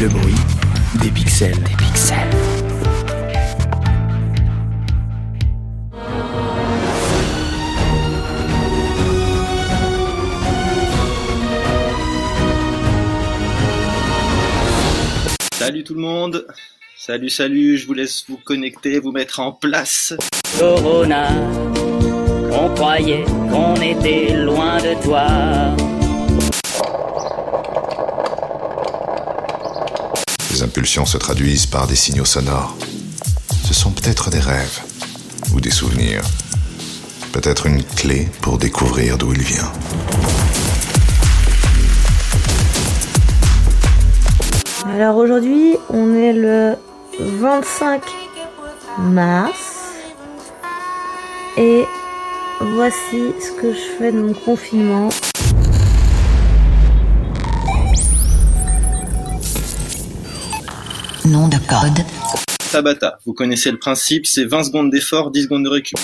Le bruit des pixels. Des pixels. Salut tout le monde. Salut, salut. Je vous laisse vous connecter, vous mettre en place. Corona, on croyait qu'on était loin de toi. Se traduisent par des signaux sonores. Ce sont peut-être des rêves ou des souvenirs. Peut-être une clé pour découvrir d'où il vient. Alors aujourd'hui, on est le 25 mars et voici ce que je fais de mon confinement. Nom de code. Tabata, vous connaissez le principe, c'est 20 secondes d'effort, 10 secondes de récup.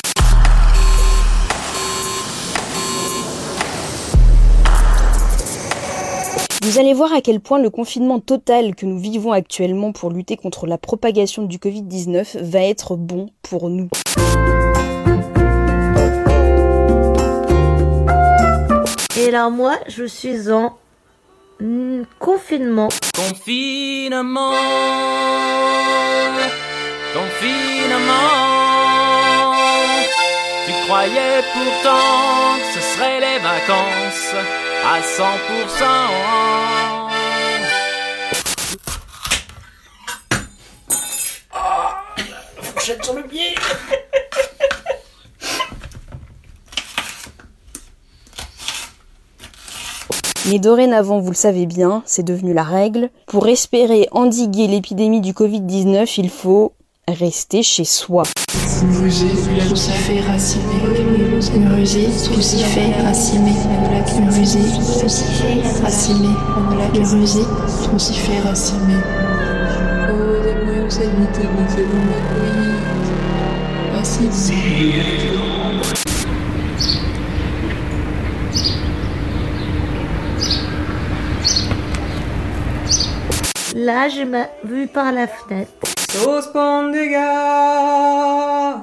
Vous allez voir à quel point le confinement total que nous vivons actuellement pour lutter contre la propagation du Covid-19 va être bon pour nous. Et alors moi, je suis en confinement. Confinement, confinement. Tu croyais pourtant que ce serait les vacances à 100%. Mais dorénavant, vous le savez bien, c'est devenu la règle. Pour espérer endiguer l'épidémie du Covid-19, il faut rester chez soi. Là, j'ai ma vue par la fenêtre. Sospondegare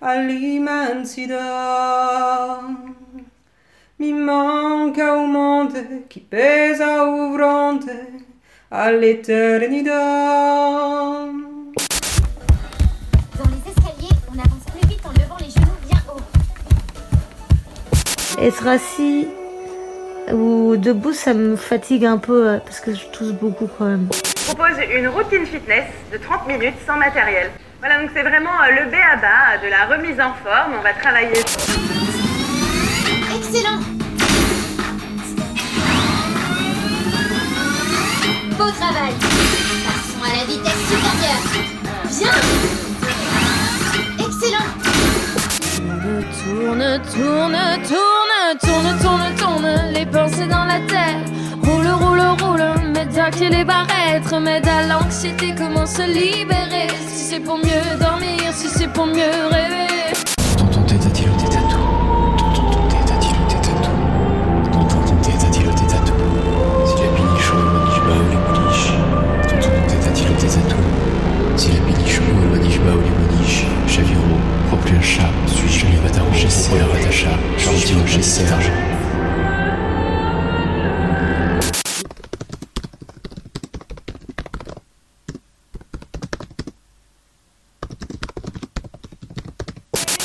all'immensidà. Mi manca un monte che pesa un fronte all'eternità. Dans les escaliers, on avance plus vite en levant les genoux bien haut. Être assis ou debout, ça me fatigue un peu parce que je tousse beaucoup quand même. propose une routine fitness de 30 minutes sans matériel. Voilà, donc c'est vraiment euh, le B à bas de la remise en forme. On va travailler. Excellent Beau travail Passons à la vitesse supérieure. Bien Excellent Tourne, tourne, tourne, tourne, tourne, tourne, pensées dans la tête. Roule, roule, roule, m'aide à qu'il les barrettes, m'aide à l'anxiété, comment se libérer. Si c'est pour mieux dormir, si c'est pour mieux rêver? Tonton tête a-t-il tête à tout. Tonton tête a-t-il au tête à tout. Tonton tête a-t-il au tête Si la au maniche bas ou les moniches Tonton tête a-t-il au tête Si la piniche au le maniche bas ou les moniches Chavirot, prends plus un chat. Suis-je le au j'essaie chat? Gentil au j'essaie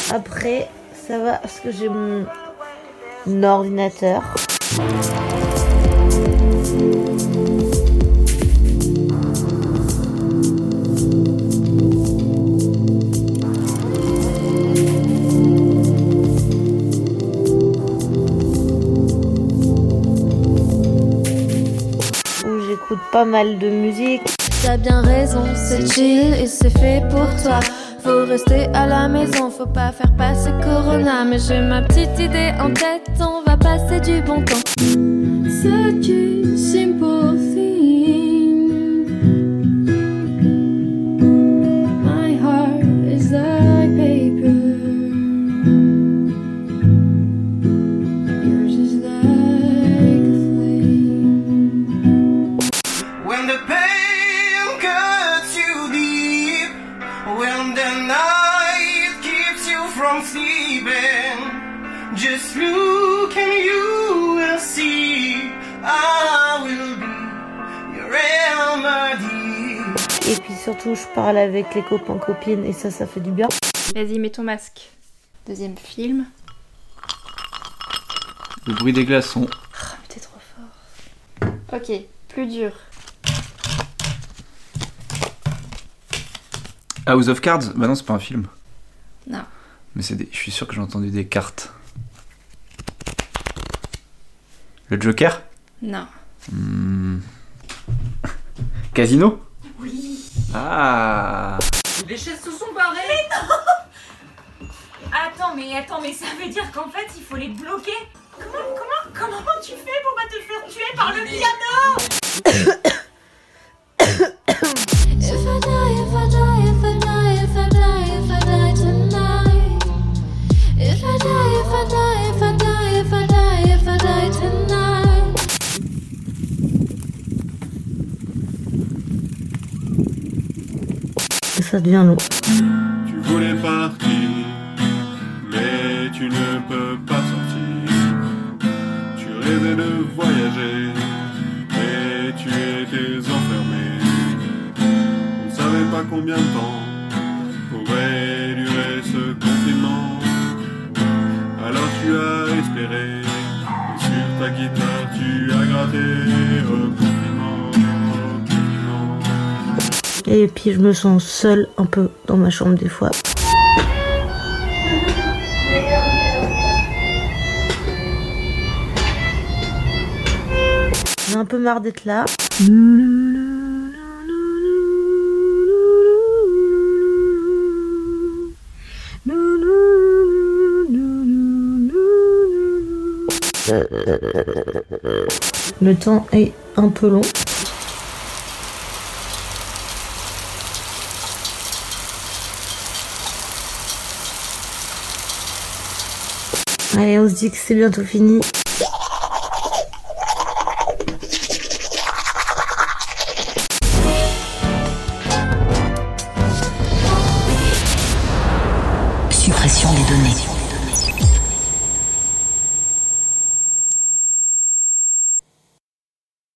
Après, ça va parce que j'ai mon, ordinateur. J'écoute pas mal de musique. T'as bien raison, c'est chill et c'est fait pour toi. Faut rester à la maison, faut pas faire passer Corona. Mais j'ai ma petite idée en tête, on va passer du bon temps. Such a simple you, can you will see I will be your remedy. Et puis surtout, je parle avec les copains copines et ça, ça fait du bien. Vas-y, mets ton masque. Deuxième film. Le bruit des glaçons. Oh, mais t'es trop fort. Ok, plus dur. House of Cards Bah non, c'est pas un film. Non. Mais c'est des... je suis sûr que j'ai entendu des cartes. Le Joker Non. Hmm. Casino Oui. Ah Les chaises se sont barrées. Mais non Attends, mais attends, mais ça veut dire qu'en fait, il faut les bloquer. Comment, comment, comment tu fais pour pas te faire tuer par le piano Tu voulais partir, mais tu ne peux pas sortir. Tu rêvais de voyager, mais tu étais enfermé. On ne savait pas combien de temps pourrait durer ce confinement. Alors tu as espéré, et sur ta guitare tu as gratté Et puis je me sens seule un peu dans ma chambre des fois. J'ai un peu marre d'être là. Le temps est un peu long. Allez, on se dit que c'est bientôt fini.